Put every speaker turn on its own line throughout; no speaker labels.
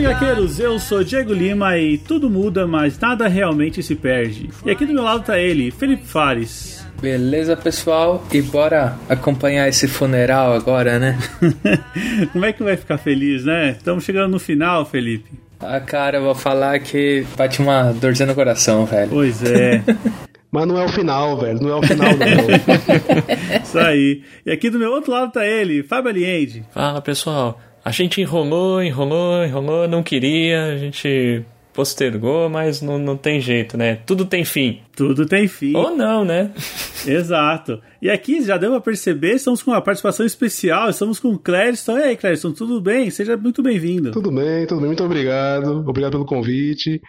Gaqueiros, eu sou Diego Lima e tudo muda, mas nada realmente se perde. E aqui do meu lado tá ele, Felipe Fares.
Beleza, pessoal? E bora acompanhar esse funeral agora, né?
Como é que vai ficar feliz, né? Estamos chegando no final, Felipe.
Ah, cara, eu vou falar que bate uma dorzinha no coração, velho.
Pois é.
Mas não é o final, velho. Não é o final, não.
Isso aí. E aqui do meu outro lado tá ele, Fábio Aliende.
Fala, pessoal. A gente enrolou, enrolou, enrolou, não queria, a gente postergou, mas não, não tem jeito, né? Tudo tem fim.
Tudo tem fim.
Ou não, né?
Exato. E aqui já deu pra perceber, estamos com uma participação especial, estamos com o Clériston. E aí, Clériston, tudo bem? Seja muito bem-vindo.
Tudo bem, tudo bem. Muito obrigado. Obrigado pelo convite.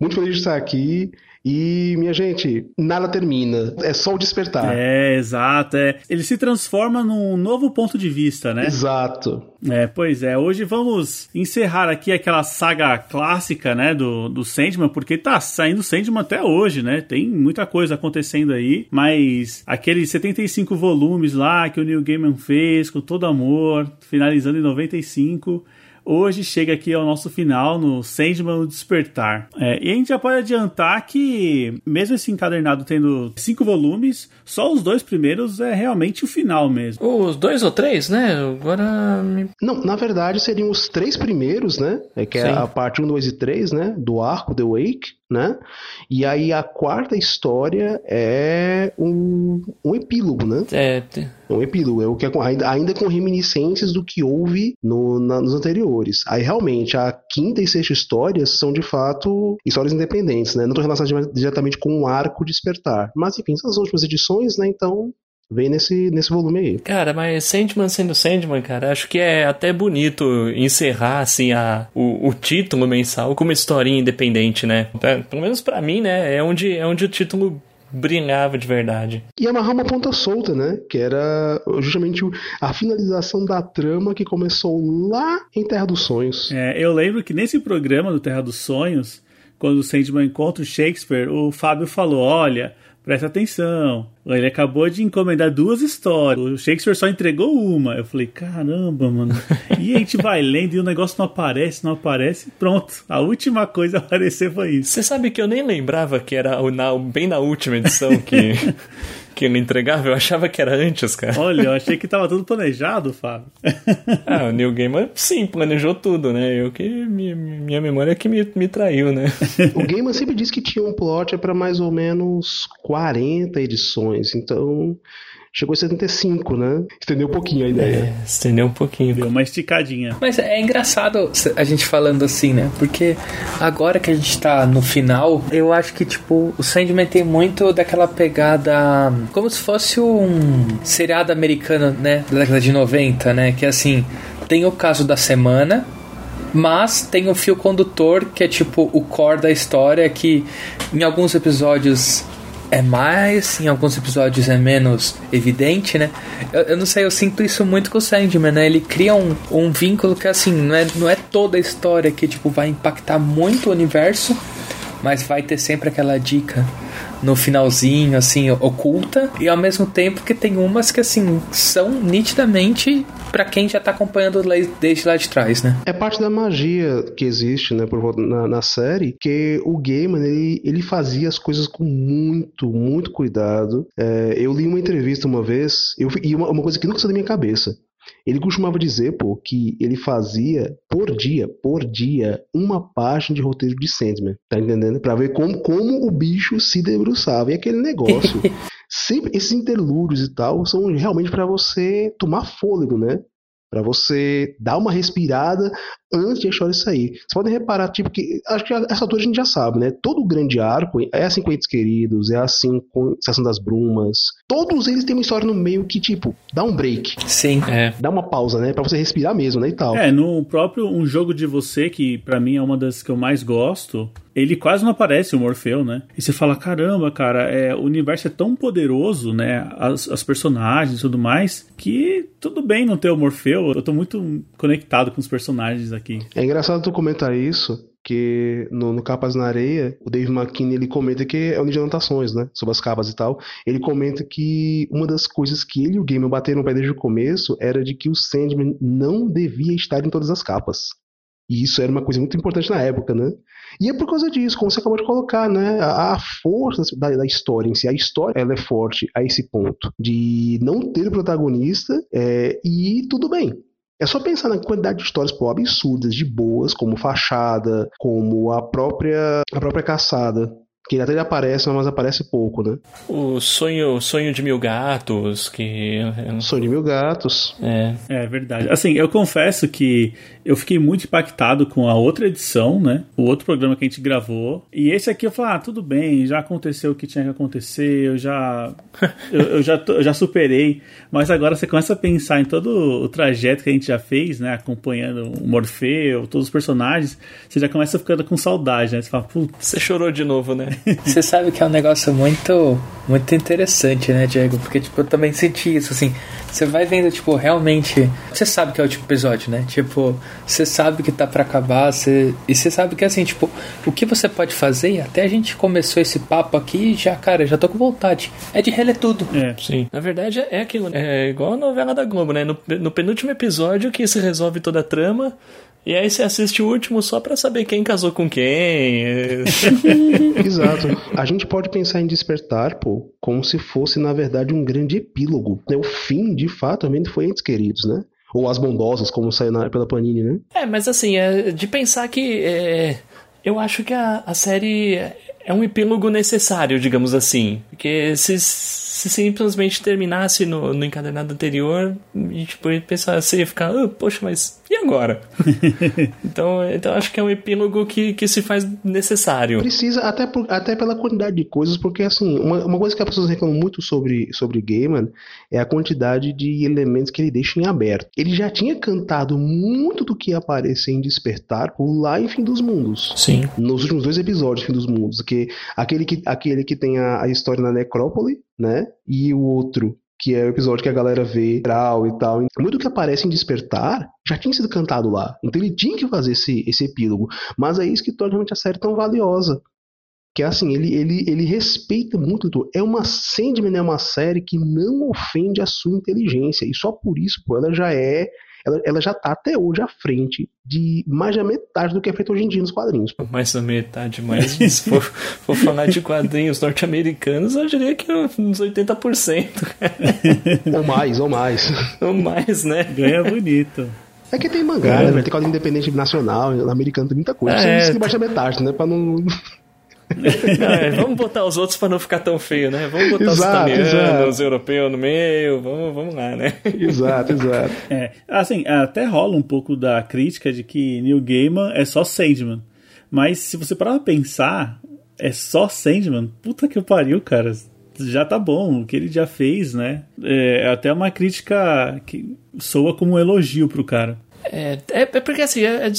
Muito feliz de estar aqui. E, minha gente, nada termina. É só o despertar.
É, exato. É. Ele se transforma num novo ponto de vista, né?
Exato.
É, pois é. Hoje vamos encerrar aqui aquela saga clássica, né, do, do Sandman, porque tá saindo Sandman até hoje, né? Tem muita coisa acontecendo aí, mas aqueles 75 volumes lá que o Neil Gaiman fez com todo amor, finalizando em 95 hoje chega aqui ao nosso final no Sandman Despertar. É, e a gente já pode adiantar que, mesmo esse encadernado tendo cinco volumes, só os dois primeiros é realmente o final mesmo.
Os dois ou três, né? Agora.
Não, na verdade seriam os três primeiros, né? É que é Sim. a parte 1, 2 e 3, né? Do arco The Wake né? E aí a quarta história é um, um epílogo, né?
É.
um epílogo, é o que é, ainda, ainda com reminiscências do que houve no, na, nos anteriores. Aí realmente a quinta e sexta histórias são de fato histórias independentes, né? Não estão relacionadas diretamente com o arco despertar. Mas enfim, são as últimas edições, né? Então vem nesse, nesse volume aí.
Cara, mas Sandman sendo Sandman, cara, acho que é até bonito encerrar, assim, a, o, o título mensal com uma historinha independente, né? É, pelo menos para mim, né? É onde, é onde o título brilhava de verdade.
E amarrar uma ponta solta, né? Que era justamente a finalização da trama que começou lá em Terra dos Sonhos.
É, eu lembro que nesse programa do Terra dos Sonhos, quando o Sandman encontra o Shakespeare, o Fábio falou: olha presta atenção. Ele acabou de encomendar duas histórias. O Shakespeare só entregou uma. Eu falei, caramba, mano. E a gente vai lendo e o negócio não aparece, não aparece. Pronto. A última coisa a aparecer foi isso.
Você sabe que eu nem lembrava que era na, bem na última edição que. que ele entregava, eu achava que era antes, cara.
Olha, eu achei que tava tudo planejado, Fábio.
ah, o Neil Gaiman, sim, planejou tudo, né? Eu que, minha, minha memória é que me, me traiu, né?
o Gaiman sempre disse que tinha um plot para mais ou menos 40 edições, então chegou em 75, né? Estendeu um pouquinho a ideia. É,
estendeu um pouquinho.
Deu uma esticadinha.
Mas é engraçado a gente falando assim, né? Porque agora que a gente tá no final, eu acho que, tipo, o Sandman tem muito daquela pegada como se fosse um seriado americano, né? Da década de 90, né? Que assim, tem o caso da semana, mas tem o fio condutor que é tipo o core da história que em alguns episódios é mais, em alguns episódios é menos evidente, né? Eu, eu, não sei, eu sinto isso muito com o Sandman, né? Ele cria um, um vínculo que, assim, não é, não é toda a história que, tipo, vai impactar muito o universo, mas vai ter sempre aquela dica no finalzinho, assim, oculta, e ao mesmo tempo que tem umas que, assim, são nitidamente para quem já tá acompanhando desde lá de trás, né?
É parte da magia que existe, né, na, na série, que o Gaiman, ele, ele fazia as coisas com muito, muito cuidado. É, eu li uma entrevista uma vez, eu, e uma, uma coisa que nunca saiu da minha cabeça. Ele costumava dizer, pô, que ele fazia por dia, por dia, uma página de roteiro de Sandman, tá entendendo? Pra ver como, como o bicho se debruçava. E aquele negócio. sempre esses interlúdios e tal são realmente para você tomar fôlego, né? Para você dar uma respirada antes de a história sair. Vocês podem reparar, tipo, que acho que essa altura a gente já sabe, né? Todo grande arco é assim com Entes Queridos, é assim com Estação das Brumas. Todos eles têm uma história no meio que, tipo, dá um break.
Sim.
É.
Dá uma pausa, né? Pra você respirar mesmo, né? E tal.
É, no próprio Um Jogo de Você, que para mim é uma das que eu mais gosto, ele quase não aparece, o Morfeu, né? E você fala, caramba, cara, é, o universo é tão poderoso, né? As, as personagens e tudo mais, que tudo bem não ter o Morfeu. Eu tô muito conectado com os personagens aqui.
É engraçado tu comentar isso, que no, no Capas na Areia, o Dave McKinney ele comenta que é um de anotações, né? Sobre as capas e tal. Ele comenta que uma das coisas que ele e o Gamer bateram no pé desde o começo era de que o Sandman não devia estar em todas as capas. E isso era uma coisa muito importante na época, né? E é por causa disso, como você acabou de colocar, né? A, a força da, da, história em si, a história ela é forte a esse ponto de não ter protagonista é, e tudo bem. É só pensar na quantidade de histórias pô, absurdas, de boas, como Fachada, como a própria, a própria Caçada, que ele até ele aparece, mas aparece pouco, né?
O sonho, sonho de mil gatos, que.
Sonho de mil gatos.
É.
É verdade. Assim, eu confesso que eu fiquei muito impactado com a outra edição, né? O outro programa que a gente gravou. E esse aqui eu falei, ah, tudo bem, já aconteceu o que tinha que acontecer, eu já. eu, eu, já, eu já superei. Mas agora você começa a pensar em todo o trajeto que a gente já fez, né? Acompanhando o Morfeu, todos os personagens, você já começa ficando com saudade, né? Você fala, putz.
Você chorou de novo, né?
Você sabe que é um negócio muito, muito interessante, né, Diego? Porque, tipo, eu também senti isso, assim. Você vai vendo, tipo, realmente. Você sabe que é o último episódio, né? Tipo, você sabe que tá para acabar, você... e você sabe que, assim, tipo, o que você pode fazer, e até a gente começou esse papo aqui, já, cara, já tô com vontade. É de reler tudo.
É, sim. Na verdade, é aquilo. É igual a novela da Globo, né? No, no penúltimo episódio que se resolve toda a trama. E aí você assiste o último só para saber quem casou com quem.
Exato. A gente pode pensar em Despertar, pô, como se fosse, na verdade, um grande epílogo. O fim, de fato, também foi Entes Queridos, né? Ou As Bondosas, como saiu na, pela Panini, né?
É, mas assim, é de pensar que... É, eu acho que a, a série é um epílogo necessário, digamos assim. Porque se, se simplesmente terminasse no, no encadernado anterior, tipo, pensar, você ia ficar, oh, poxa, mas e agora? então, então acho que é um epílogo que, que se faz necessário.
Precisa, até, por, até pela quantidade de coisas, porque assim, uma, uma coisa que as pessoas reclamam muito sobre, sobre Gaiman é a quantidade de elementos que ele deixa em aberto. Ele já tinha cantado muito do que ia aparecer em Despertar lá em Fim dos Mundos.
Sim.
Nos últimos dois episódios de Fim dos Mundos, que aquele que, aquele que tem a, a história na necrópole, né? E o outro que é o episódio que a galera vê e tal. Muito que aparece em Despertar já tinha sido cantado lá. Então ele tinha que fazer esse, esse epílogo. Mas é isso que torna realmente a série tão valiosa. Que é assim, ele, ele, ele respeita muito. É uma Sandman é uma série que não ofende a sua inteligência. E só por isso, pô, ela já é ela, ela já está até hoje à frente de mais da metade do que é feito hoje em dia nos quadrinhos.
Mais da metade, mas se for, for falar de quadrinhos norte-americanos, eu diria que uns 80%.
ou mais, ou mais.
Ou mais, né?
Ganha bonito.
É que tem mangá, é. né? Tem quadrinho independente nacional, americano tem muita coisa. É, isso que baixa metade, né? Pra não.
é, vamos botar os outros para não ficar tão feio, né? Vamos botar exato, os italianos, os europeus no meio, vamos, vamos lá, né?
Exato, exato.
É, assim, até rola um pouco da crítica de que Neil Gaiman é só Sandman. Mas se você parar pra pensar, é só Sandman, puta que pariu, cara. Já tá bom, o que ele já fez, né? É até uma crítica que soa como um elogio pro cara.
É, é, é, porque assim, é, é,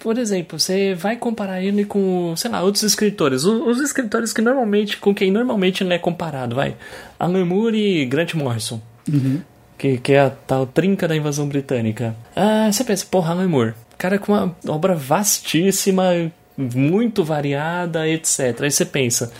por exemplo, você vai comparar ele com, sei lá, outros escritores. Os, os, escritores que normalmente, com quem normalmente ele é comparado, vai. Alan Moore e Grant Morrison.
Uhum.
Que, que é a tal trinca da invasão britânica. Ah, você pensa, porra, Alan Moore. Cara com uma obra vastíssima, muito variada, etc. Aí você pensa,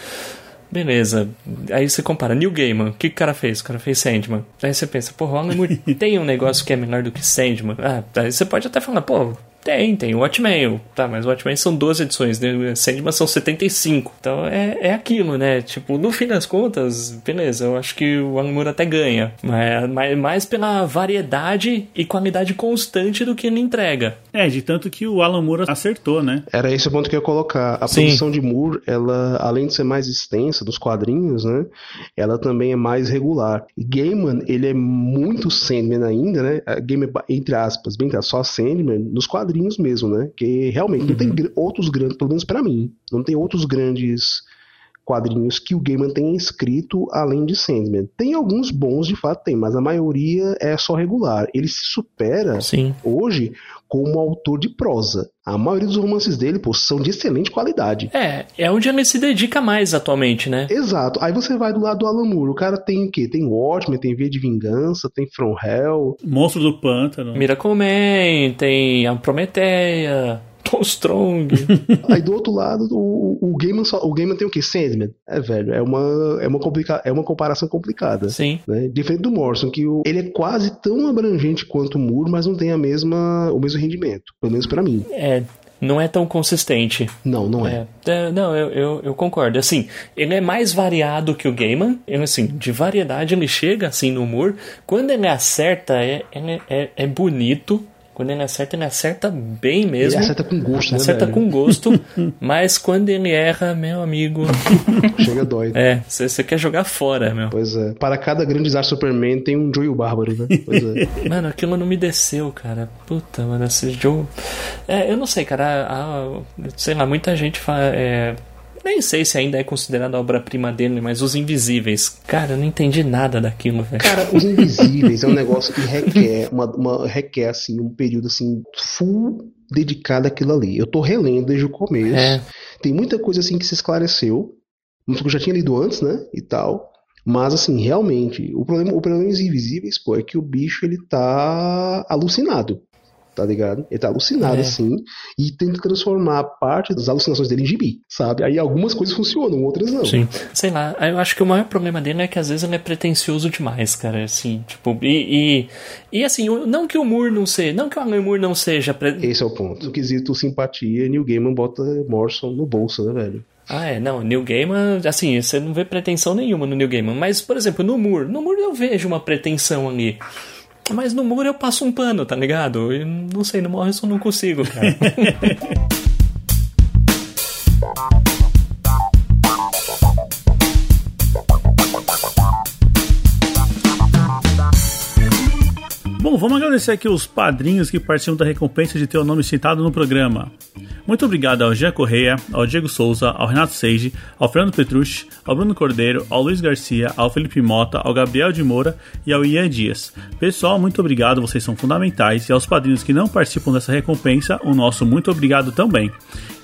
Beleza. Aí você compara New Gaiman. O que o cara fez? O cara fez Sandman. Aí você pensa, pô, o Alan Moore tem um negócio que é melhor do que Sandman. Ah, aí você pode até falar, pô, tem, tem o Watchmen. Tá, mas o Watchmen são 12 edições, né? Sandman são 75. Então é, é aquilo, né? Tipo, no fim das contas, beleza, eu acho que o Alan Moore até ganha. Mas, mas mais pela variedade e qualidade constante do que ele entrega.
É, de tanto que o Alan Moore acertou, né?
Era esse o ponto que eu ia colocar. A Sim. produção de Moore, ela, além de ser mais extensa dos quadrinhos, né? Ela também é mais regular. E Gaiman, ele é muito Sandman ainda, né? Gaiman, entre aspas, bem só Sandman, nos quadrinhos quadrinhos mesmo, né? Que realmente não tem
Uhum.
outros grandes, pelo menos pra mim, não tem outros grandes quadrinhos que o Gaiman tenha escrito além de Sandman. Tem alguns bons, de fato tem, mas a maioria é só regular. Ele se supera
Sim.
hoje como autor de prosa. A maioria dos romances dele, pô, são de excelente qualidade.
É, é onde ele se dedica mais atualmente, né?
Exato. Aí você vai do lado do Alan Moore. O cara tem o quê? Tem Watchmen, tem V de Vingança, tem From Hell.
Monstro do Pântano.
Miracle Man, tem a Prometeia, Tom Strong.
Aí do outro lado, o, o, Gaiman só, o Gaiman tem o quê? Sandman. É, velho, é uma, é uma, complica, é uma comparação complicada.
Sim.
Né? Diferente do Morrison, que o, ele é quase tão abrangente quanto o Moore, mas não tem a mesma, o mesmo rendimento. Pelo menos pra mim.
É, não é tão consistente.
Não, não é.
É, é, não, eu, eu, eu concordo. Assim, ele é mais variado que o Gaiman. Ele, assim, de variedade ele chega, assim, no humor. Quando ele acerta, é, ele é, é bonito. Quando ele acerta, ele acerta bem mesmo.
Ele acerta com gosto, né,
Acerta com gosto. mas quando ele erra, meu amigo...
Chega dói.
É, você quer jogar fora, meu.
Pois é. Para cada grande desastre Superman tem um Joey Bárbaro, né? Pois é.
Mano, aquilo não me desceu, cara. Puta, mano, esse jogo. É, eu não sei, cara. A, a- sei lá, muita gente fala. É, nem sei se ainda é considerada a obra-prima dele, mas Os Invisíveis. Cara, eu não entendi nada daquilo, velho.
Cara, Os Invisíveis é um negócio que requer, uma, uma- requer assim, um período assim, full dedicado àquilo ali. Eu tô relendo desde o começo.
É.
Tem muita coisa assim que se esclareceu. Muita coisa que eu já tinha lido antes, né? E tal. Mas assim, realmente, o problema, o problema dos Invisíveis, pô, é que o bicho ele tá alucinado. Tá ligado? Ele tá alucinado,
É.
assim, e tenta transformar parte das alucinações dele em gibi, sabe? Aí algumas coisas funcionam, outras não.
Sim. Sei lá, eu acho que o maior problema dele é que às vezes ele é pretencioso demais, cara. Assim, tipo, e. E, e, assim, o- não que o Moore não seja. Não que o Alan Moore não seja. Pre...
Esse é o ponto. No quesito simpatia, Neil Gaiman bota Morrison no bolso, né, velho?
Ah, é, não, Neil Gaiman, assim, você não vê pretensão nenhuma no Neil Gaiman, mas, por exemplo, no Moore, no Moore eu vejo uma pretensão ali. Mas no Moore eu passo um pano, tá ligado? Eu não sei, no Morrison eu não consigo, cara.
vamos agradecer aqui os padrinhos que participam da recompensa de ter o nome citado no programa. Muito obrigado ao Jean Correia, ao Diego Souza, ao Renato Seiji, ao Fernando Petrucci, ao Bruno Cordeiro, ao Luiz Garcia, ao Felipe Mota, ao Gabriel de Moura e ao Ian Dias. Pessoal, muito obrigado, vocês são fundamentais. E aos padrinhos que não participam dessa recompensa, o nosso muito obrigado também.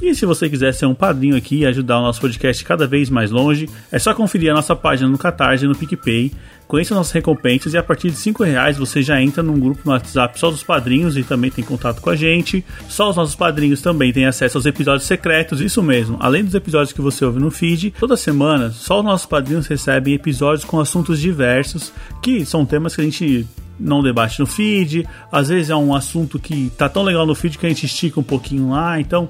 E se você quiser ser um padrinho aqui e ajudar o nosso podcast cada vez mais longe, é só conferir a nossa página no Catarse e no PicPay. Conheça nossas recompensas e a partir de 5 reais você já entra num grupo no WhatsApp só dos padrinhos e também tem contato com a gente. Só os nossos padrinhos também têm acesso aos episódios secretos, isso mesmo. Além dos episódios que você ouve no feed, toda semana só os nossos padrinhos recebem episódios com assuntos diversos, que são temas que a gente não debate no feed. Às vezes é um assunto que tá tão legal no feed que a gente estica um pouquinho lá, então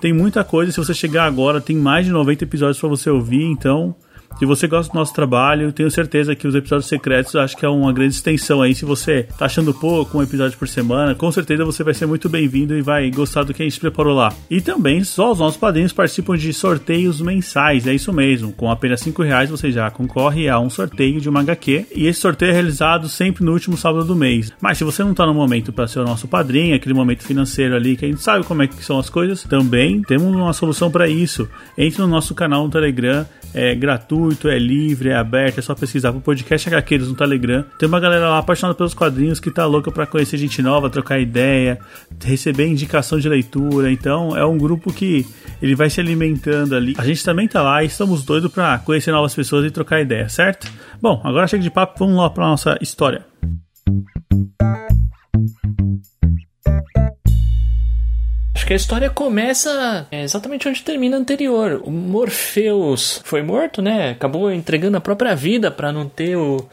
tem muita coisa. Se você chegar agora, tem mais de 90 episódios para você ouvir. Então, se você gosta do nosso trabalho, tenho certeza que os episódios secretos acho que é uma grande extensão aí. Se você tá achando pouco, um episódio por semana, com certeza você vai ser muito bem-vindo e vai gostar do que a gente preparou lá. E também, só os nossos padrinhos participam de sorteios mensais, é isso mesmo. Com apenas 5 reais você já concorre a um sorteio de uma HQ. E esse sorteio é realizado sempre no último sábado do mês. Mas se você não tá no momento para ser o nosso padrinho, aquele momento financeiro ali que a gente sabe como é que são as coisas, também temos uma solução para isso. Entre no nosso canal no Telegram, é gratuito, é livre, é aberto, é só pesquisar pro podcast HQs no Telegram. Tem uma galera lá apaixonada pelos quadrinhos que tá louca para conhecer gente nova, trocar ideia, receber indicação de leitura. Então é um grupo que ele vai se alimentando ali. A gente também tá lá e estamos doidos para conhecer novas pessoas e trocar ideia, certo? Bom, agora chega de papo, vamos lá para nossa história.
Acho que a história começa é, exatamente onde termina a anterior. O Morpheus foi morto, né? Acabou entregando a própria vida para não ter o,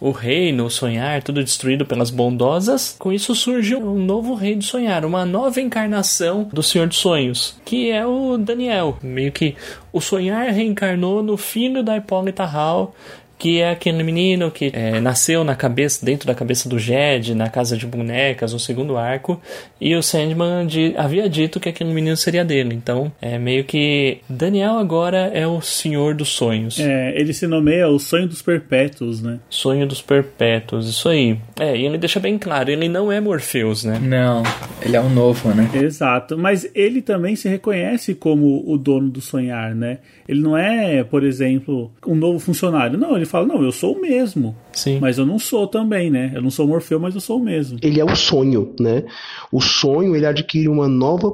o reino, o sonhar, tudo destruído pelas bondosas. Com isso surge um novo rei do sonhar, uma nova encarnação do Senhor dos Sonhos, que é o Daniel. Meio que o sonhar reencarnou no filho da Hipólita Hall, que é aquele menino que é, nasceu na cabeça, dentro da cabeça do Jed, na casa de bonecas, no segundo arco, e o Sandman de, havia dito que aquele menino seria dele. Então, é meio que Daniel agora é o senhor dos sonhos.
É, ele se nomeia o sonho dos perpétuos, né?
Sonho dos perpétuos, isso aí. É, e ele deixa bem claro, ele não é Morpheus, né?
Não, ele é um novo, né?
Exato, mas ele também se reconhece como o dono do sonhar, né? Ele não é, por exemplo, um novo funcionário. Não, ele fala, não, eu sou o mesmo.
Sim.
Mas eu não sou também, né? Eu não sou Morfeu, mas eu sou o mesmo.
Ele é o sonho, né? O sonho, ele adquire uma nova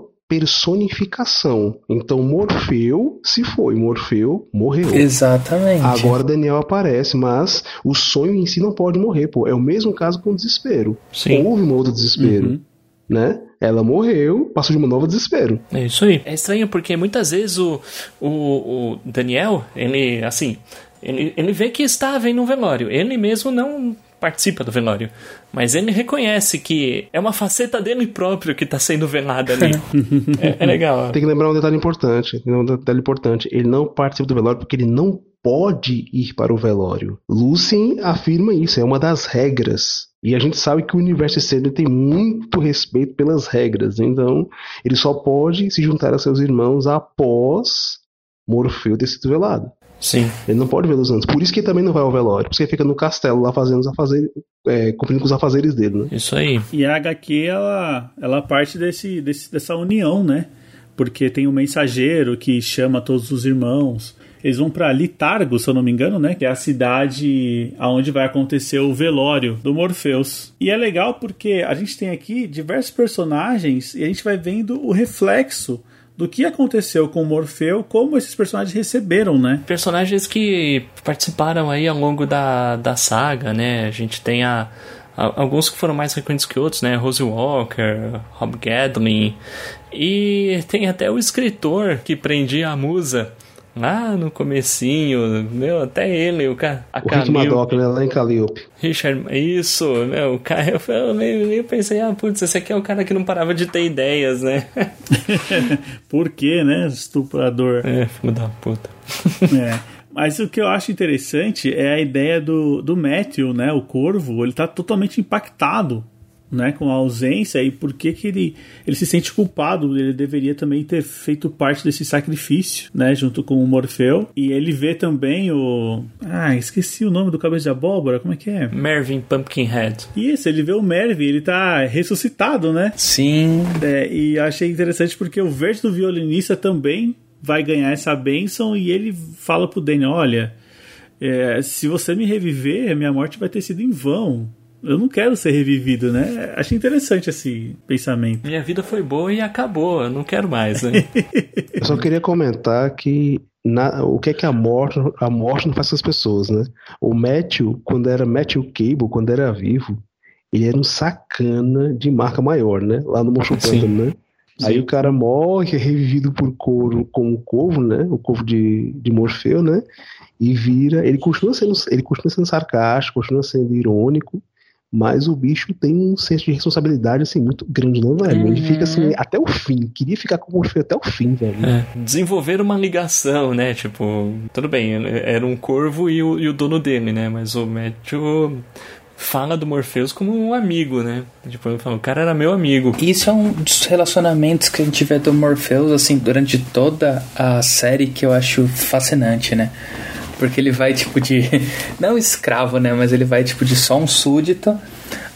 personificação. Então Morfeu se foi, Morfeu morreu.
Exatamente.
Agora Daniel aparece, mas o sonho em si não pode morrer, pô. É o mesmo caso com o desespero.
Sim.
Houve um outro desespero,
Uhum.
né? Ela morreu, passou de uma nova desespero.
É isso aí. É estranho porque muitas vezes o, o, o Daniel, ele, assim, ele, ele vê que estava em um velório. Ele mesmo não participa do velório. Mas ele reconhece que é uma faceta dele próprio que está sendo velada ali. é, é legal.
Tem que lembrar um detalhe importante. tem que lembrar Um detalhe importante. Ele não participa do velório porque ele não pode ir para o velório. Lucien afirma isso, é uma das regras. E a gente sabe que o universo externo tem muito respeito pelas regras. Então, ele só pode se juntar a seus irmãos após Morfeu ter sido velado.
Sim.
Ele não pode vê-los antes. Por isso que ele também não vai ao velório. Por isso que ele fica no castelo lá fazendo os afazeres, é, cumprindo com os afazeres dele, né?
Isso aí.
E a HQ, ela, ela parte desse, desse, dessa união, né? Porque tem um mensageiro que chama todos os irmãos. Eles vão para Litargo, se eu não me engano, né? Que é a cidade aonde vai acontecer o velório do Morpheus. E é legal porque a gente tem aqui diversos personagens e a gente vai vendo o reflexo do que aconteceu com o Morfeu, como esses personagens receberam, né?
Personagens que participaram aí ao longo da, da saga, né? A gente tem a, a- alguns que foram mais frequentes que outros, né? Rose Walker, Rob Gadlin. E tem até o escritor que prendia a musa lá no comecinho, meu, até ele, o cara, a
O Rick Madoc, né? Lá em Calliope.
Richard, isso, meu, o cara, eu, eu, meio- meio pensei, ah, putz, esse aqui é o cara que não parava de ter ideias, né?
Por quê, né? Estuprador.
é, filho da puta.
É. Mas o que eu acho interessante é a ideia do, do Matthew, né? O corvo, ele tá totalmente impactado né, com a ausência e por que, que ele, ele se sente culpado. Ele deveria também ter feito parte desse sacrifício, né? Junto com o Morfeu. E ele vê também o. Ah, esqueci o nome do cabeça de abóbora, como é que é?
Mervyn Pumpkinhead.
Isso, ele vê o Mervyn, ele tá ressuscitado, né?
Sim.
É, e achei interessante porque o verde do violinista também vai ganhar essa bênção e ele fala pro Daniel, olha, é, se você me reviver, minha morte vai ter sido em vão. Eu não quero ser revivido, né? Achei interessante esse pensamento.
Minha vida foi boa e acabou, eu não quero mais, né?
Eu só queria comentar que na- o que é que a morte, a morte não faz com as pessoas, né? O Matthew, quando era Matthew Cable, quando era vivo, ele era um sacana de marca maior, né? Lá no
Sim.
Pântano, né? Aí o cara morre, é revivido por couro, com o corvo, né? O corvo de, de Morfeu, né? E vira. Ele continua sendo, ele continua sendo sarcástico, continua sendo irônico, mas o bicho tem um senso de responsabilidade assim muito grande, né, velho? Ele fica assim até o fim. Queria ficar com o Morfeu até o fim, velho.
É, desenvolver uma ligação, né? Tipo, tudo bem, era um corvo e o, e o dono dele, né? Mas o Matthew fala do Morpheus como um amigo, né? Tipo, ele fala, o cara era meu amigo.
Isso é um dos relacionamentos que a gente vê do Morpheus, assim, durante toda a série que eu acho fascinante, né? Porque ele vai, tipo, de. Não escravo, né? Mas ele vai, tipo, de só um súdito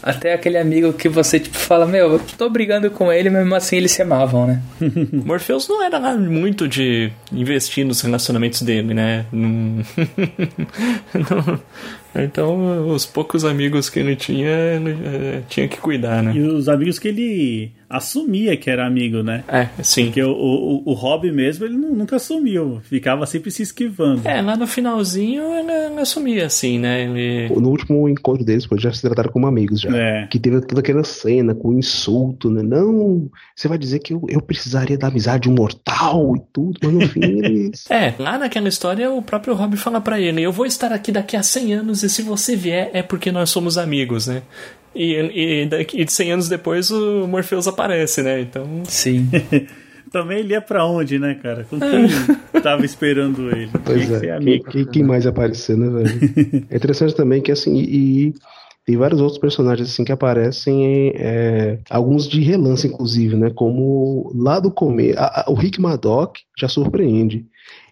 até aquele amigo que você, tipo, fala: Meu, eu tô brigando com ele, mesmo assim eles se amavam, né?
Morpheus não era muito de investir nos relacionamentos dele, né? Não- Não- Então, os poucos amigos que ele tinha, ele eh, tinha que cuidar, né?
E os amigos que ele assumia que era amigo, né?
É, sim.
Porque o, o, o Rob mesmo, ele nu- nunca assumiu. Ficava sempre se esquivando.
É, lá no finalzinho ele, ele assumia, assim, né? Ele...
No último encontro deles, pô, já se trataram como amigos já.
É.
Que teve toda aquela cena com insulto, né? Não, você vai dizer que eu, eu precisaria da amizade de um mortal e tudo, mas no fim eles.
É, lá naquela história o próprio Rob fala pra ele: Eu vou estar aqui daqui a 100 anos e se você vier é porque nós somos amigos, né? E, e, daqui, e 100 anos depois o Morpheus aparece, né? Então.
Sim.
Também ele ia pra onde, né, cara? Com quem tava esperando ele?
Pois é. Quem, quem, quem, mais aparecer, né, velho? é interessante também que, assim, e, e tem vários outros personagens assim que aparecem, é, alguns de relance, inclusive, né? Como lá do começo, o Rick Madoc já surpreende.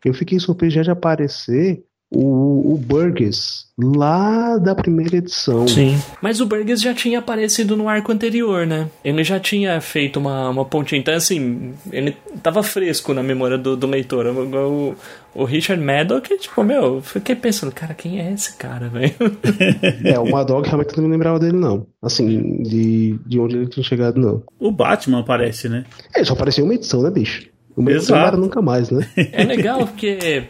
Eu fiquei surpreso já de aparecer o, o Burgess lá da primeira edição.
Sim. Mas o Burgess já tinha aparecido no arco anterior, né? Ele já tinha feito uma, uma pontinha. Então, assim, ele tava fresco na memória do, do leitor. O, o Richard Maddock, tipo, meu, fiquei pensando, cara, quem é esse cara, velho?
é, o Maddock realmente não me lembrava dele, não. Assim, de, de onde ele tinha chegado, não.
O Batman aparece, né?
É, só apareceu uma edição, né, bicho? Uma Exato. edição era nunca mais, né?
É legal, porque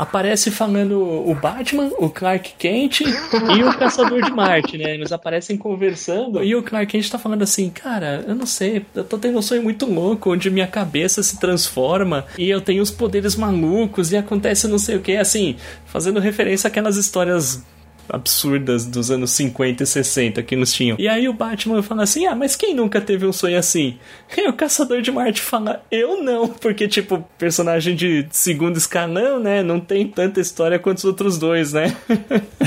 aparece falando o Batman, o Clark Kent e o Caçador de Marte, né? Eles aparecem conversando e o Clark Kent tá falando assim, cara, eu não sei, eu tô tendo um sonho muito louco onde minha cabeça se transforma e eu tenho os poderes malucos e acontece não sei o que, assim, fazendo referência àquelas histórias absurdas dos anos 50 e 60 que nos tinham. E aí o Batman fala assim: Ah, mas quem nunca teve um sonho assim? E o Caçador de Marte fala: Eu não, porque, tipo, personagem de segundo escalão, né? Não tem tanta história quanto os outros dois, né?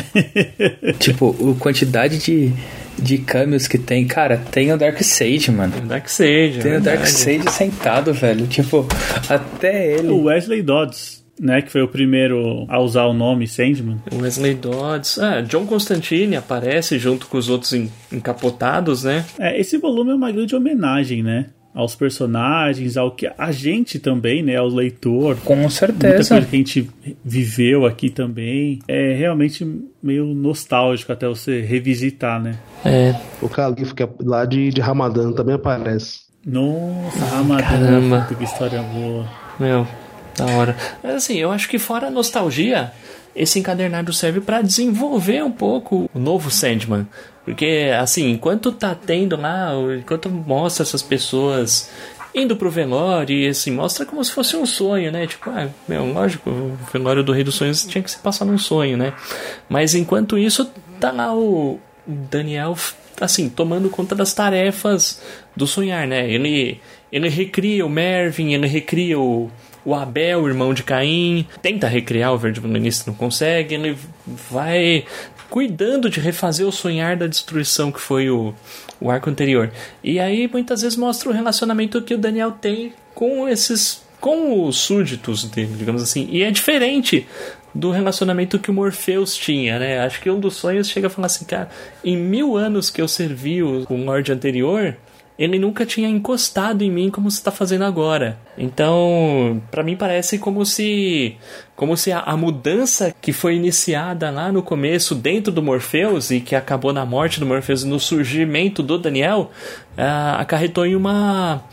tipo, a quantidade de de cameos que tem. Cara, tem o Dark Sage, mano.
Tem o Dark Sage.
Tem é o Dark Sage sentado, velho. Tipo, até ele.
O Wesley Dodds né, que foi o primeiro a usar o nome Sandman.
Wesley Dodds. Ah, John Constantine aparece junto com os outros encapotados, né?
É, esse volume é uma grande homenagem, né? Aos personagens, ao que a gente também, né? Ao leitor.
Com certeza.
Muita coisa que a gente viveu aqui também. É realmente meio nostálgico até você revisitar, né?
É.
O Califo, que é lá de, de Ramadã, também aparece.
Nossa, Ramadã. Caramba. Que história boa.
Meu, da hora. Mas assim, eu acho que fora a nostalgia, esse encadernado serve para desenvolver um pouco o novo Sandman. Porque, assim, enquanto tá tendo lá, enquanto mostra essas pessoas indo pro velório e assim, mostra como se fosse um sonho, né? Tipo, ah, meu, lógico, o velório do Rei dos Sonhos tinha que se passar num sonho, né? Mas enquanto isso, tá lá o Daniel, assim, tomando conta das tarefas do sonhar, né? Ele, ele recria o Mervyn, ele recria o, o Abel, irmão de Caim, tenta recriar o Verde Violinista, não consegue. Ele vai cuidando de refazer o sonhar da destruição que foi o, o arco anterior. E aí muitas vezes mostra o relacionamento que o Daniel tem com esses com os súditos dele, digamos assim. E é diferente do relacionamento que o Morpheus tinha, né? Acho que um dos sonhos chega a falar assim, cara, em mil anos que eu servi o, o Lorde anterior, ele nunca tinha encostado em mim como você está fazendo agora. Então, para mim parece como se como se a, a, mudança que foi iniciada lá no começo dentro do Morpheus e que acabou na morte do Morpheus no surgimento do Daniel uh, acarretou em uma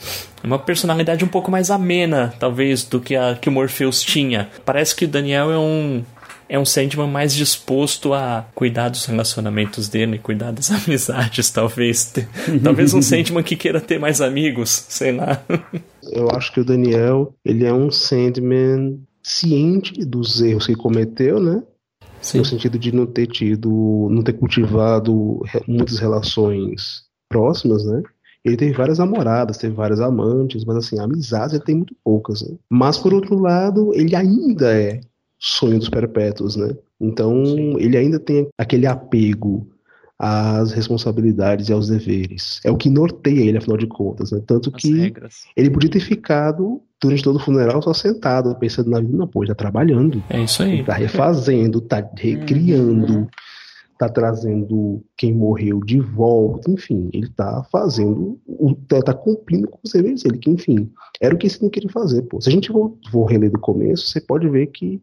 uma personalidade um pouco mais amena, talvez, do que a que o Morpheus tinha. Parece que o Daniel é um é um Sandman mais disposto a cuidar dos relacionamentos dele, cuidar das amizades, talvez. talvez um Sandman que queira ter mais amigos, sei lá.
Eu acho que o Daniel, ele é um Sandman ciente dos erros que cometeu, né? Sim. No sentido de não ter tido, não ter cultivado muitas relações próximas, né? Ele teve várias namoradas, teve várias amantes, mas assim, amizades ele tem muito poucas. Né? Mas por outro lado, ele ainda é sonho dos perpétuos, né? Então Sim. ele ainda tem aquele apego às responsabilidades e aos deveres. É o que norteia ele, afinal de contas, né? Tanto As que regras. ele podia ter ficado durante todo o funeral só sentado, pensando na vida, não, pô, ele tá trabalhando.
É isso aí.
Ele tá refazendo, tá recriando, uhum. tá trazendo quem morreu de volta, enfim, ele tá fazendo, tá, tá cumprindo com os deveres dele, que enfim, era o que ele não queria fazer, pô. Se a gente for, for reler do começo, você pode ver que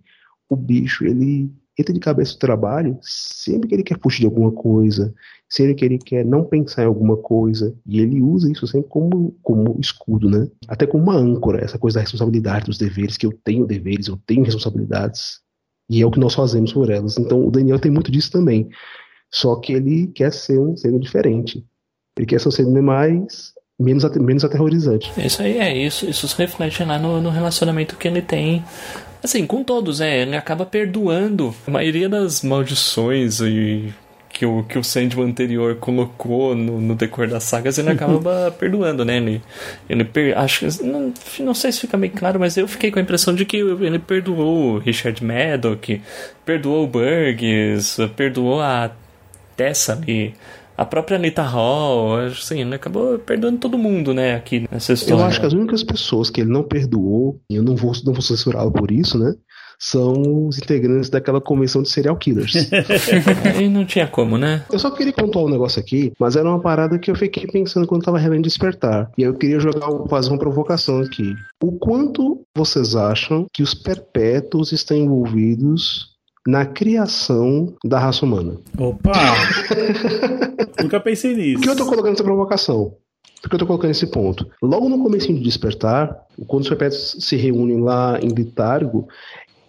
o bicho, ele entra de cabeça no trabalho sempre que ele quer fugir de alguma coisa, sempre que ele quer não pensar em alguma coisa, e ele usa isso sempre como, como escudo, né? Até como uma âncora, essa coisa da responsabilidade, dos deveres, que eu tenho deveres, eu tenho responsabilidades, e é o que nós fazemos por elas. Então o Daniel tem muito disso também. Só que ele quer ser um ser diferente. Ele quer ser um ser mais menos, menos aterrorizante.
Isso aí é, isso, isso se reflete lá no, no relacionamento que ele tem Assim, com todos, é, ele acaba perdoando. A maioria das maldições e que o, que o Sandman anterior colocou no, no decor das sagas, ele acaba perdoando, né? Ele, ele per, acho não, não sei se fica bem claro, mas eu fiquei com a impressão de que ele perdoou o Richard Maddock, perdoou o Burgess, perdoou a Tessa ali a própria Anita Hall, assim, ele acabou perdoando todo mundo, né, aqui nessa história.
Eu acho que as únicas pessoas que ele não perdoou, e eu não vou, não vou censurá-lo por isso, né, são os integrantes daquela convenção de serial killers.
e não tinha como, né?
Eu só queria contar um negócio aqui, mas era uma parada que eu fiquei pensando quando tava realmente Despertar. E eu queria jogar, fazer uma provocação aqui. O quanto vocês acham que os perpétuos estão envolvidos na criação da raça humana.
Opa! Nunca pensei nisso.
Por que eu tô colocando essa provocação? Por que eu tô colocando esse ponto? Logo no começo de Despertar, quando os perpétuos se reúnem lá em Vitárgo,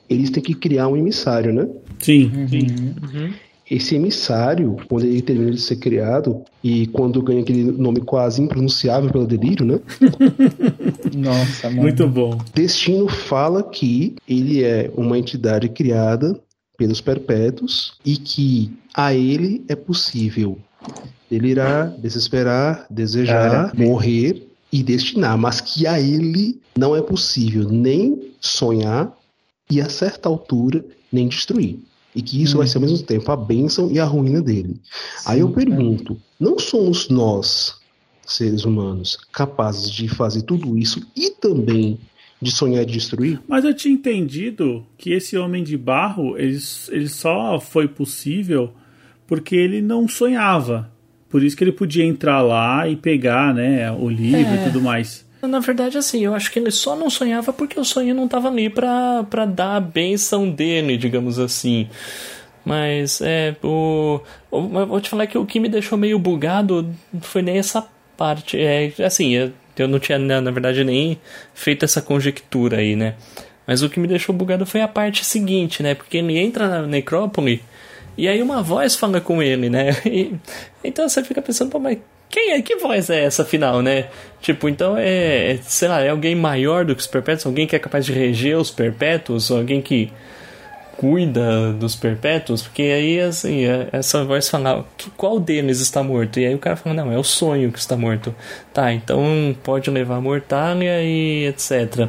eles têm que criar um emissário, né?
Sim, uhum. sim.
Uhum. Esse emissário, quando ele termina de ser criado e quando ganha aquele nome quase impronunciável pelo delírio, né?
Nossa, mano. Muito bom.
Destino fala que ele é uma entidade criada pelos perpétuos e que a ele é possível delirar, desesperar, desejar, morrer e destinar, mas que a ele não é possível nem sonhar e a certa altura nem destruir. E que isso hum. vai ser ao mesmo tempo a bênção e a ruína dele. Sim, Aí eu pergunto: não somos nós, seres humanos, capazes de fazer tudo isso e também de sonhar e destruir.
Mas eu tinha entendido que esse homem de barro, ele, ele só foi possível porque ele não sonhava. Por isso que ele podia entrar lá e pegar, né, o livro é. e tudo mais.
Na verdade, assim, eu acho que ele só não sonhava porque o sonho não estava ali pra, pra dar a benção dele, digamos assim. Mas, é, o, o, vou te falar que o que me deixou meio bugado foi nem essa parte. É, assim, eu não tinha, na verdade, nem feito essa conjectura aí, né? Mas o que me deixou bugado foi a parte seguinte, né? Porque ele entra na necrópole e aí uma voz fala com ele, né? E, então você fica pensando, pô, mas quem é? Que voz é essa, afinal, né? Tipo, então é, é, sei lá, é alguém maior do que os perpétuos? Alguém que é capaz de reger os perpétuos? Alguém que cuida dos perpétuos, porque aí assim, é, essa voz fala, qual deles está morto? E aí o cara fala, não, é o sonho que está morto. Tá, então pode levar a mortalha e etc.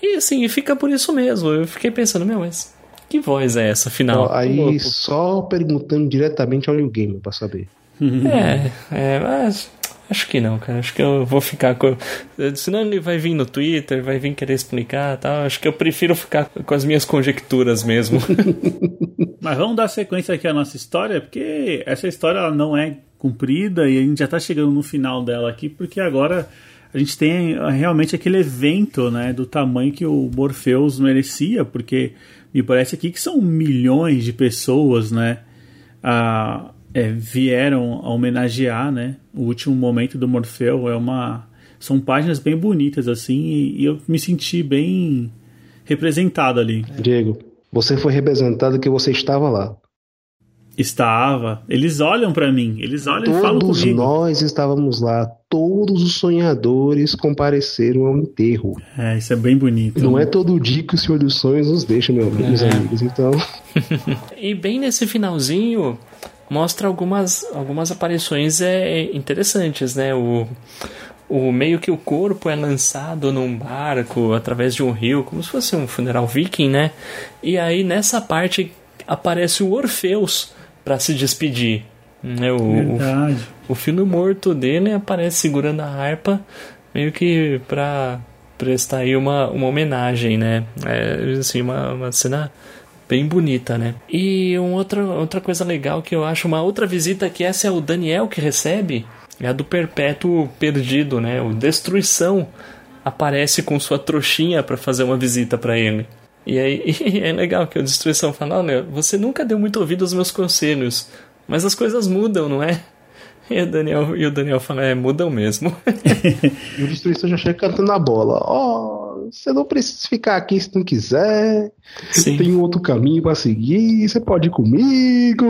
E assim, fica por isso mesmo. Eu fiquei pensando, meu, mas que voz é essa, afinal?
aí só perguntando diretamente ao New Game pra saber.
é, é, mas Acho que não, cara. Acho que eu vou ficar com. Senão ele vai vir no Twitter, vai vir querer explicar tal. Acho que eu prefiro ficar com as minhas conjecturas mesmo.
Mas vamos dar sequência aqui à nossa história, porque essa história não é cumprida e a gente já está chegando no final dela aqui, porque agora a gente tem realmente aquele evento né, do tamanho que o Morpheus merecia, porque me parece aqui que são milhões de pessoas, né? A, é, vieram a homenagear, né? O último momento do Morfeu é uma são páginas bem bonitas assim e, e eu me senti bem representado ali.
Diego, você foi representado que você estava lá.
Estava. Eles olham para mim, eles olham Todos e falam comigo.
Todos nós estávamos lá. Todos os sonhadores compareceram ao enterro.
É, isso é bem bonito.
Não né? é todo dia que o Senhor dos Sonhos nos deixa, meu, é. meus amigos. Então.
e bem nesse finalzinho, mostra algumas, algumas aparições é, interessantes, né? O, o meio que o corpo é lançado num barco através de um rio, como se fosse um funeral viking, né? E aí nessa parte aparece o Orfeus para se despedir. Né? O, Verdade. o, o filho morto dele aparece segurando a harpa, meio que para prestar aí uma, uma homenagem, né? É assim, uma, uma cena bem bonita, né? E uma outra, outra coisa legal que eu acho, uma outra visita que essa é o Daniel que recebe, é a do Perpétuo Perdido, né? O Destruição aparece com sua trouxinha para fazer uma visita para ele. E aí e é legal que o Destruição fala: Olha, você nunca deu muito ouvido aos meus conselhos, mas as coisas mudam, não é? E o Daniel, e o Daniel fala: É, mudam mesmo.
e o Destruição já chega cantando a bola: oh, você não precisa ficar aqui se não quiser. Sim. Tem um outro caminho para seguir. Você pode ir comigo.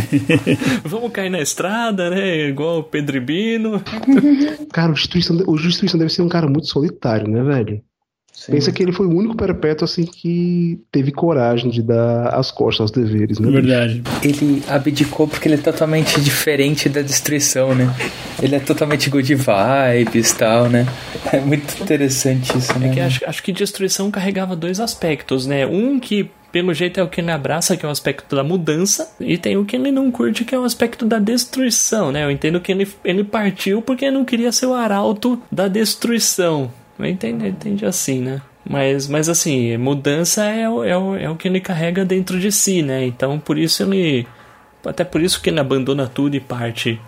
Vamos cair na estrada, né? Igual o Pedribino.
cara, o Destruição, o Destruição deve ser um cara muito solitário, né, velho? Sim. Pensa que ele foi o único perpétuo assim que teve coragem de dar as costas aos deveres, né?
Verdade.
Ele abdicou porque ele é totalmente diferente da destruição, né? Ele é totalmente good vibes e tal, né? É muito interessante isso, né?
É que acho, acho que destruição carregava dois aspectos, né? Um que pelo jeito é o que ele abraça, que é o aspecto da mudança, e tem o que ele não curte, que é o aspecto da destruição, né? Eu entendo que ele, ele partiu porque não queria ser o arauto da destruição. Eu entendo, eu entendo assim, né? Mas, mas assim, mudança é o, é, o, é o que ele carrega dentro de si, né? Então por isso ele. Até por isso que ele abandona tudo e parte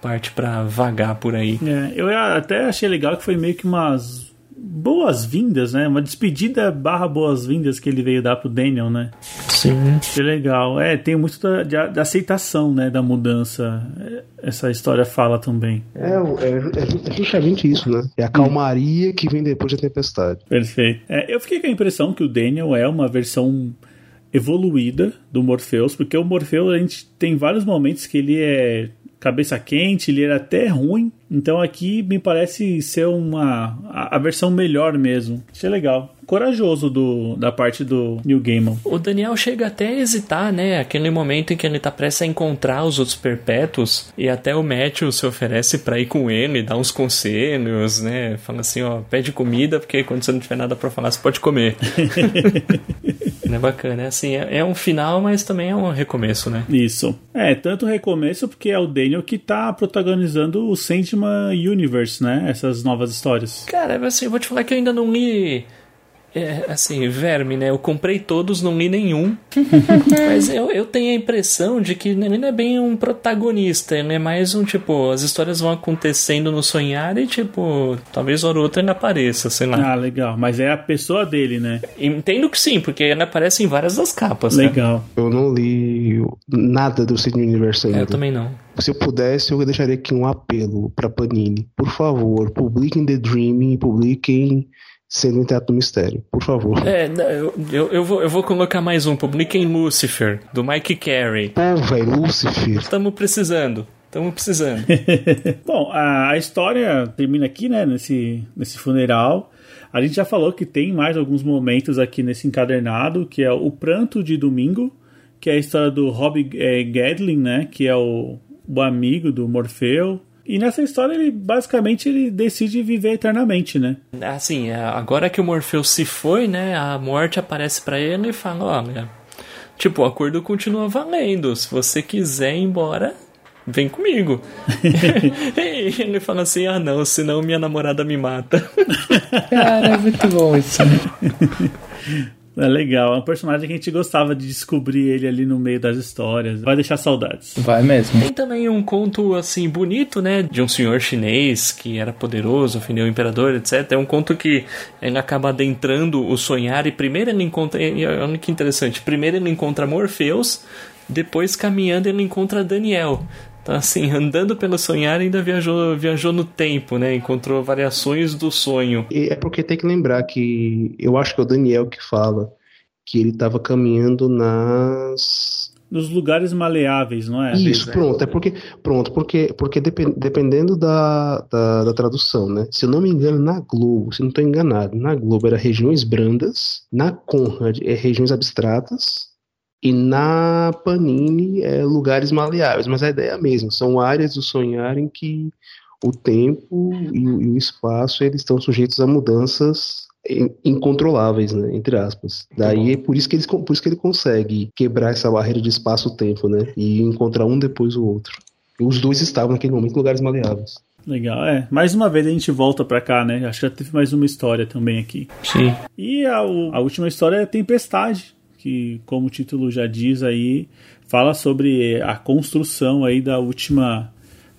parte para vagar por aí.
É, eu até achei legal que foi meio que umas boas-vindas, né? Uma despedida barra boas-vindas que ele veio dar pro Daniel, né?
Sim.
Que legal. É, tem muito da, de, da aceitação, né? Da mudança. Essa história fala também.
É, é, é justamente isso, né? É a calmaria que vem depois da tempestade.
Perfeito. É, eu fiquei com a impressão que o Daniel é uma versão evoluída do Morpheus, porque o Morpheus a gente tem vários momentos que ele é cabeça quente, ele era até ruim. Então aqui me parece ser uma a, a versão melhor mesmo. Isso é legal. Corajoso do, da parte do New Gaiman.
O Daniel chega até a hesitar, né? Aquele momento em que ele tá prestes a encontrar os outros perpétuos e até o Matthew se oferece para ir com ele, dar uns conselhos, né? Fala assim, ó, pede comida porque quando você não tiver nada para falar, você pode comer. É bacana. É assim, é, é, um final, mas também é um recomeço, né?
Isso. É, tanto recomeço porque é o Daniel que tá protagonizando o Sandman Universe, né? Essas novas histórias.
Cara, assim, eu vou te falar que eu ainda não li é, assim, verme, né? Eu comprei todos, não li nenhum. mas eu, eu tenho a impressão de que ele não é bem um protagonista. Ele é mais um tipo, as histórias vão acontecendo no sonhar e, tipo, talvez hora ou outra ele apareça, sei lá.
Ah, legal. Mas é a pessoa dele, né?
Entendo que sim, porque ele aparece em várias das capas.
Né? Legal. Né?
Eu não li nada do Sidney Universe ainda.
É, eu também não.
Se eu pudesse, eu deixaria aqui um apelo para Panini. Por favor, publiquem The Dreaming, publiquem sendo um teatro do mistério, por favor.
É, eu, eu, eu, vou, eu vou colocar mais um. Publiquem Lucifer, do Mike Carey.
Pô, velho, Lucifer.
Estamos precisando. Estamos precisando.
Bom, a, a, história termina aqui, né? Nesse, nesse funeral. A gente já falou que tem mais alguns momentos aqui nesse encadernado, que é o Pranto de Domingo, que é a história do Rob é, Gadlin, né? Que é o, o amigo do Morfeu. E nessa história ele basicamente ele decide viver eternamente, né?
Assim, é, agora que o Morpheus se foi, né, a morte aparece para ele e fala, olha, tipo, o acordo continua valendo. Se você quiser ir embora, vem comigo. e ele fala assim, ah não, senão minha namorada me mata.
Cara, é muito bom isso.
É legal, é um personagem que a gente gostava de descobrir ele ali no meio das histórias. Vai deixar saudades.
Vai mesmo.
Tem também um conto assim bonito, né, de um senhor chinês que era poderoso, ofendeu o imperador, etc. É um conto que ele acaba adentrando o sonhar e primeiro ele encontra, olha que interessante, primeiro ele encontra Morpheus, depois caminhando ele encontra Daniel. Então, assim, andando pelo sonhar, ainda viajou, viajou no tempo, né? Encontrou variações do sonho.
E é porque tem que lembrar que eu acho que é o Daniel que fala que ele estava caminhando nas
nos lugares maleáveis, não é?
Isso, pronto, é porque pronto, porque porque dependendo da, da, da, tradução, né? Se eu não me engano, na Globo, se não estou enganado, na Globo era regiões brandas, na Conrad é regiões abstratas e na Panini é lugares maleáveis, mas a ideia é a mesma, são áreas do sonhar em que o tempo e, e o espaço eles estão sujeitos a mudanças incontroláveis, né, entre aspas. Daí é por isso que ele, por isso que ele consegue quebrar essa barreira de espaço-tempo, né, e encontrar um depois o outro. Os dois estavam naquele momento em lugares maleáveis.
Legal, é. Mais uma vez a gente volta pra cá, né? Acho que já teve mais uma história também aqui.
Sim.
E a, a última história é Tempestade, que, como o título já diz aí, fala sobre a construção aí da última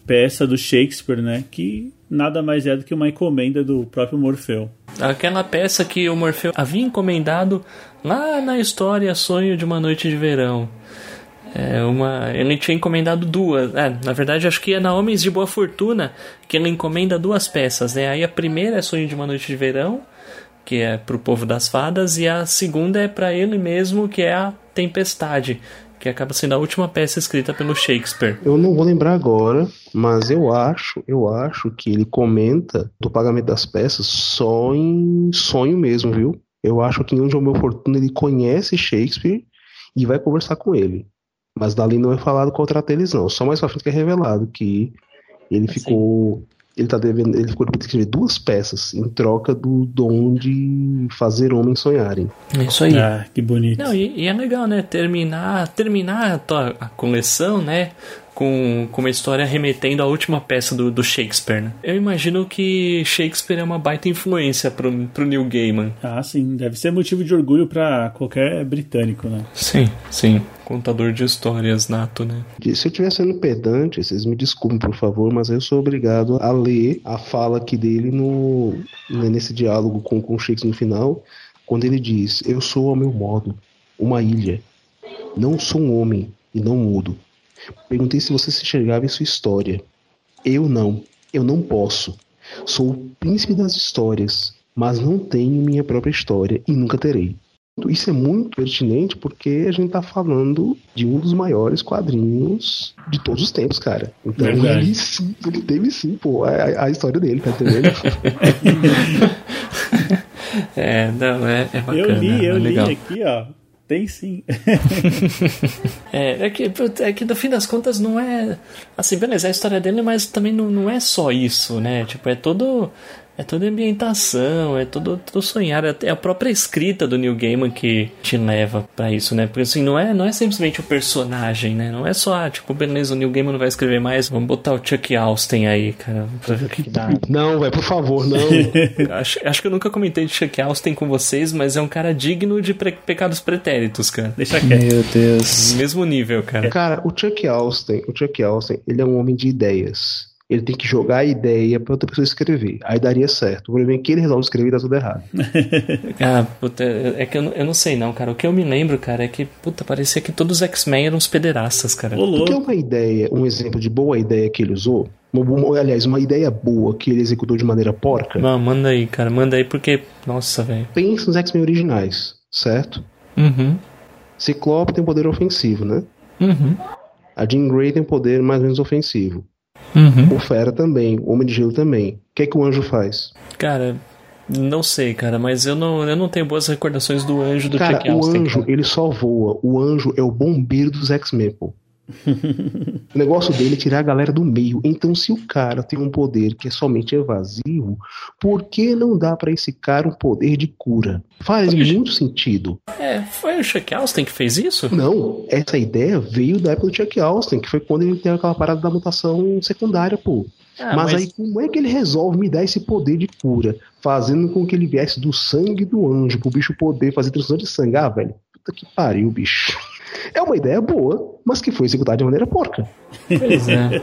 peça do Shakespeare, né? Que nada mais é do que uma encomenda do próprio Morfeu.
Aquela peça que o Morfeu havia encomendado lá na história Sonho de uma Noite de Verão. É uma, ele tinha encomendado duas. É, na verdade, acho que é na Homens de Boa Fortuna que ele encomenda duas peças. Né? Aí a primeira é Sonho de uma Noite de Verão que é para o povo das fadas, e a segunda é para ele mesmo, que é a tempestade, Que acaba sendo a última peça escrita pelo Shakespeare.
Eu não vou lembrar agora, mas eu acho, eu acho que ele comenta do pagamento das peças só em sonho mesmo, viu? Eu acho que em Onde é o Meu Fortuna ele conhece Shakespeare e vai conversar com ele. Mas dali não é falado contra eles, não. Só mais pra frente que é revelado que ele ficou. Ele tá devendo. Ele ficou devendo escrever duas peças em troca do dom de fazer homens sonharem.
É isso aí.
Ah, que bonito.
Não, e, e é legal, né? Terminar, terminar a, tua, a coleção, né? Com, com uma história remetendo à última peça do, do Shakespeare, né? Eu imagino que Shakespeare é uma baita influência pro, pro Neil Gaiman.
Ah, sim. Deve ser motivo de orgulho pra qualquer britânico, né?
Sim, sim. Contador de histórias nato, né?
Se eu estiver sendo pedante, vocês me desculpem, por favor, mas eu sou obrigado a ler a fala aqui dele no, né, nesse diálogo com, com o Shakespeare no final, quando ele diz: Eu sou ao meu modo, uma ilha. Não sou um homem e não mudo. Perguntei se você se enxergava em sua história. Eu não. Eu não posso. Sou o príncipe das histórias, mas não tenho minha própria história e nunca terei. Isso é muito pertinente porque a gente tá falando de um dos maiores quadrinhos de todos os tempos, cara. Então
Verdade.
ele sim, ele teve sim, pô, a, a história dele, tá entendendo?
É, não, é, é bacana.
eu li,
é
eu li
legal.
aqui, ó. Tem sim.
É, é que, é que no fim das contas não é. Assim, beleza, é a história dele, mas também não, não é só isso, né? Tipo, é todo. É toda a ambientação, é todo, todo sonhar, é a própria escrita do Neil Gaiman que te leva pra isso, né? Porque assim, não é, não é simplesmente o personagem, né? Não é só, ah, tipo, beleza, o Neil Gaiman não vai escrever mais, vamos botar o Chuck Austin aí, cara, pra ver o que dá.
não, vai, por favor, não.
acho, acho que eu nunca comentei de Chuck Austin com vocês, mas é um cara digno de pre- pecados pretéritos, cara.
Deixa quieto.
Meu Deus.
Mesmo nível, cara.
Cara, o Chuck Austin, o Chuck Austin, ele é um homem de ideias. Ele tem que jogar a ideia pra outra pessoa escrever. Aí daria certo. O problema é que ele resolve escrever e dá tudo errado.
Ah, puta, é que eu, não- eu não sei não, cara. O que eu me lembro, cara, é que, puta, parecia que todos os X-Men eram uns pederaças, cara.
O que é uma ideia, um exemplo de boa ideia que ele usou? Uma aliás, uma ideia boa que ele executou de maneira porca?
Não, manda aí, cara, manda aí porque, nossa, velho.
Pensa nos X-Men originais, certo?
Uhum,
Ciclope tem poder ofensivo, né?
uhum,
A Jean Grey tem poder mais ou menos ofensivo.
Uhum.
O Fera também, o Homem de Gelo também. O que é que o anjo faz?
Cara, não sei, cara, mas eu não, eu não tenho boas recordações do anjo do
cara,
Chuck
o
Austin.
anjo,
cara.
ele só voa. O anjo é o bombeiro dos X-Men, pô. o negócio dele é tirar a galera do meio. Então, se o cara tem um poder que é somente evasivo, por que não dá pra esse cara um poder de cura? Faz
Poxa.
muito sentido.
É, foi o Chuck Austin que fez isso?
Não, essa ideia veio da época do Chuck Austin, que foi quando ele tem aquela parada da mutação secundária, pô.
Ah,
mas, aí, como é que ele resolve me dar esse poder de cura? Fazendo com que ele viesse do sangue do anjo, pro bicho poder fazer transfusão de sangue. Ah, velho, puta que pariu, bicho. É uma ideia boa, mas que foi executada de maneira porca.
Pois é.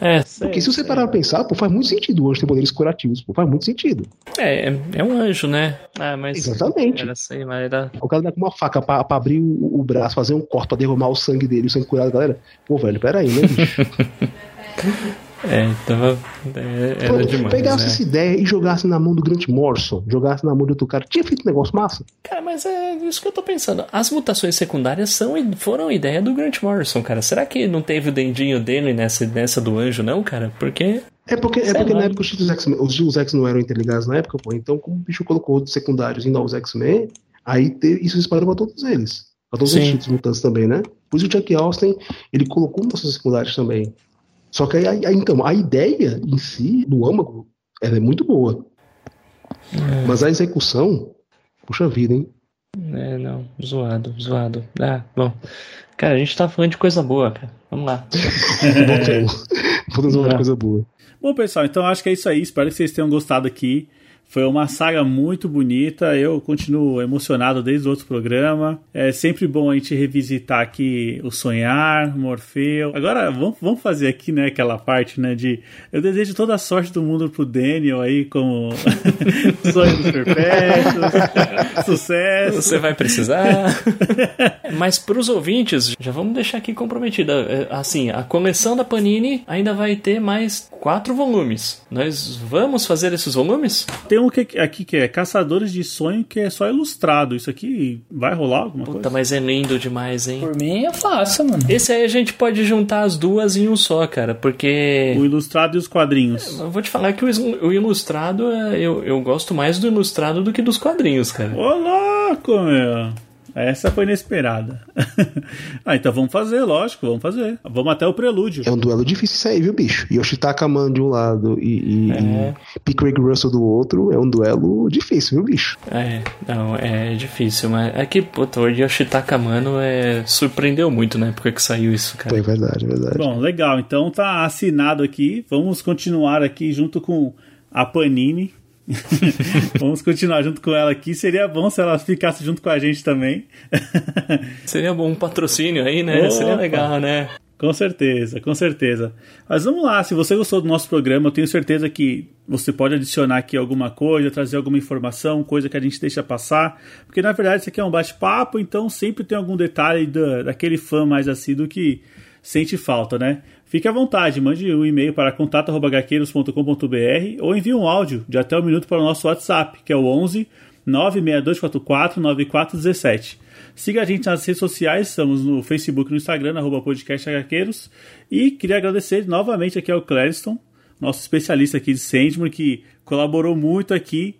É,
Porque se você parar pra pensar, pô, faz muito sentido o anjo ter poderes curativos, pô, faz muito sentido.
é, é, é um anjo, né? Ah, mas.
Exatamente.
Era assim, mas era.
O cara dá com uma faca pra, pra abrir o, o braço, fazer um corte pra derramar o sangue dele, o sangue curado, galera. Pô, velho, peraí, né, bicho?
É, tava. é, Era
Pô,
demais.
pegasse
né?
essa ideia e jogasse na mão do Grant Morrison, jogasse na mão de outro cara, tinha feito um negócio massa.
Cara, mas é isso que eu tô pensando. As mutações secundárias são, foram ideia do Grant Morrison, cara. Será que não teve o dendinho dele nessa, nessa do anjo, não, cara? Porque.
É porque, é porque
lá.
na época os títulos X-Men, os X não eram interligados na época, pô. Então, como o bicho colocou outros secundários em novos X-Men, aí te- isso espalhou pra todos eles. Pra todos os
Sim.
títulos mutantes também, né? Por isso o Chuck Austin, ele colocou mutações secundárias também. Só que aí, aí- então, a ideia em si, do âmago, ela é muito boa. Mas a execução, puxa vida, hein?
É, não, zoado, zoado. Ah, bom. Cara, a gente tá falando de coisa boa, cara. Vamos lá.
A uma
Não.
coisa boa.
Bom, pessoal, então acho que é isso aí. Espero que vocês tenham gostado aqui. Foi uma saga muito bonita. Eu continuo emocionado desde o outro programa. É sempre bom a gente revisitar aqui o Sonhar, Morfeu. Agora vamos, vamos fazer aqui, né, aquela parte, né, de eu desejo toda a sorte do mundo pro Daniel aí como sonho dos perpétuos. Sucesso.
Você vai precisar. Mas pros ouvintes, já vamos deixar aqui comprometida. É, Assim, a coleção da Panini ainda vai ter mais quatro volumes. Nós vamos fazer esses volumes?
tem um que, aqui que é Caçadores de Sonho, que é só ilustrado. Isso aqui vai rolar alguma
Puta,
coisa?
mas é lindo demais, hein?
Por mim, eu faço, mano.
Esse aí a gente pode juntar as duas em um só, cara, porque.
O ilustrado e os quadrinhos.
Eu vou te falar que o, o ilustrado, é- eu, eu gosto mais do ilustrado do que dos quadrinhos, cara.
Ô, louco, meu! Essa foi inesperada. ah, então vamos fazer, lógico, vamos fazer. Vamos até o prelúdio.
É um duelo difícil isso aí, viu, bicho? Yoshitaka Man de um lado e, e,
É.
e P. Craig Russell do outro é um duelo difícil, viu, bicho?
É, não, é difícil, mas é que, puta, o Yoshitaka Mano é, surpreendeu muito na época que saiu isso, cara.
É verdade, é verdade.
Bom, legal. Então tá assinado aqui. Vamos continuar aqui junto com a Panini. Vamos continuar junto com ela aqui. Seria bom se ela ficasse junto com a gente também.
Seria bom um patrocínio aí, né?
Opa.
Seria legal, né?
Com certeza, com certeza. Mas vamos lá, se você gostou do nosso programa, eu tenho certeza que você pode adicionar aqui alguma coisa, trazer alguma informação, coisa que a gente deixa passar. Porque na verdade isso aqui é um bate-papo, então sempre tem algum detalhe da, daquele fã mais assíduo que sente falta, né? Fique à vontade, mande um e-mail para contato.gaqueiros.com.br ou envie um áudio de até um minuto para o nosso WhatsApp, que é o 11 96244 9417. Siga a gente nas redes sociais, estamos no Facebook e no Instagram, arroba podcast HQueiros. E queria agradecer novamente aqui ao Clériston, nosso especialista aqui de Sandman, que colaborou muito aqui.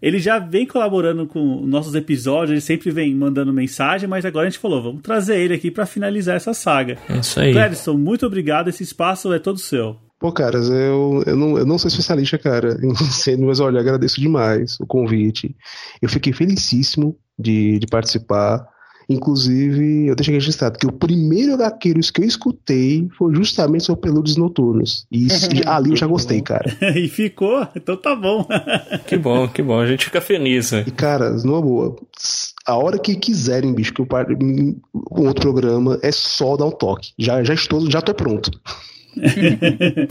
Ele já vem colaborando com nossos episódios, ele sempre vem mandando mensagem, mas agora a gente falou, vamos trazer ele aqui para finalizar essa saga.
É isso aí.
Clériston, muito obrigado, esse espaço é todo seu.
Pô, caras, eu, eu, não, eu não sou especialista, cara, em sendo, mas olha, agradeço demais o convite. Eu fiquei felicíssimo de, de participar. Inclusive, eu deixei registrado que o primeiro HQueiros que eu escutei foi justamente sobre Peludos Noturnos. E isso- ali eu já gostei, cara.
e ficou, então tá bom.
Que bom, que bom. A gente fica feliz. né?
E, cara, numa boa, a hora que quiserem, bicho, que eu pare com outro programa, é só dar um toque. Já, já estou, já tô pronto.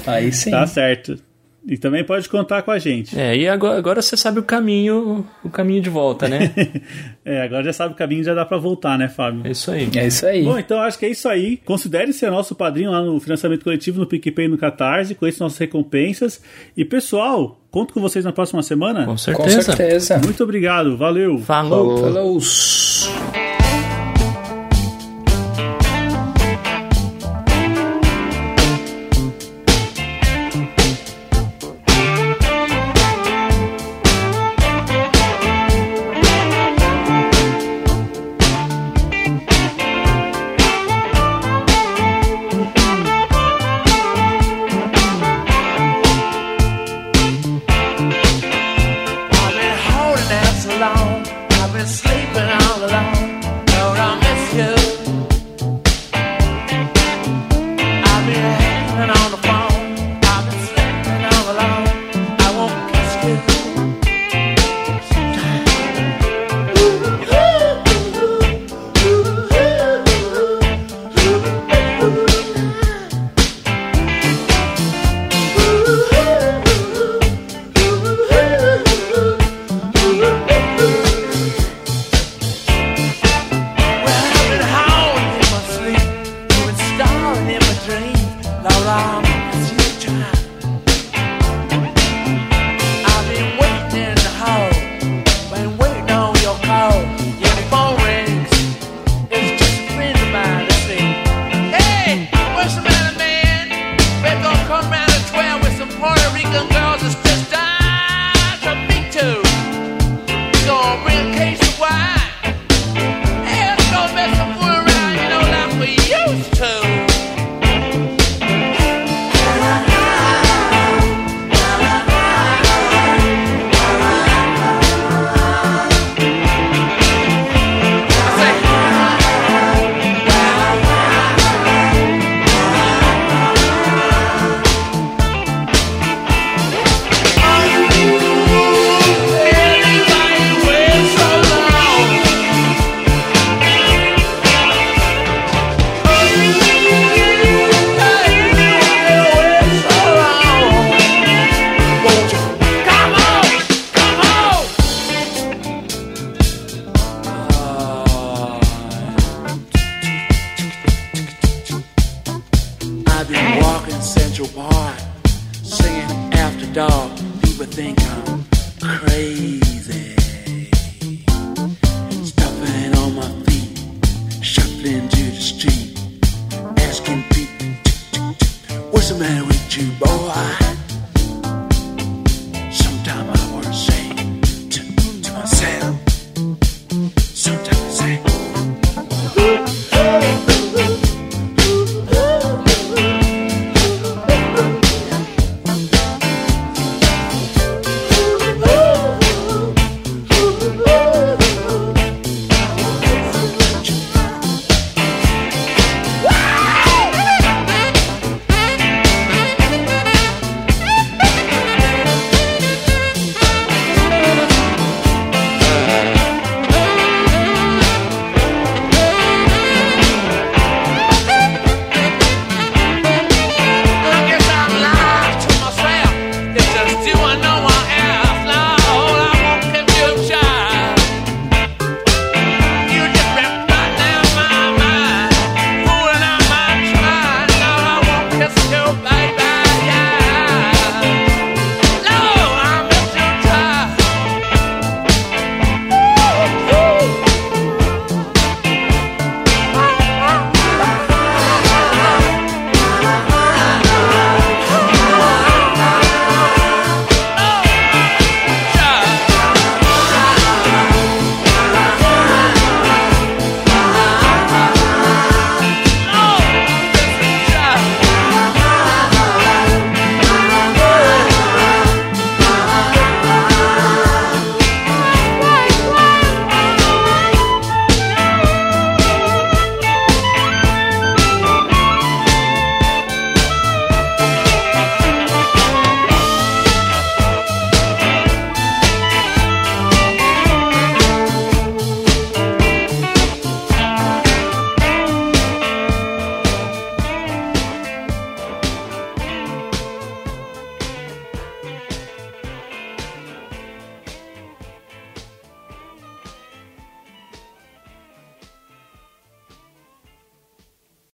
Aí sim.
tá certo. E também pode contar com a gente.
É, e agora, agora você sabe o caminho, o caminho de volta, né?
É, agora já sabe o caminho, já dá pra voltar, né, Fábio?
É isso aí.
É isso aí.
Bom, então acho que é isso aí. Considere ser nosso padrinho lá no financiamento coletivo, no PicPay e no Catarse, conheça nossas recompensas. E pessoal, conto com vocês na próxima semana.
Com
Com
certeza.
certeza.
Muito obrigado, valeu.
Falou.
Falou.
I've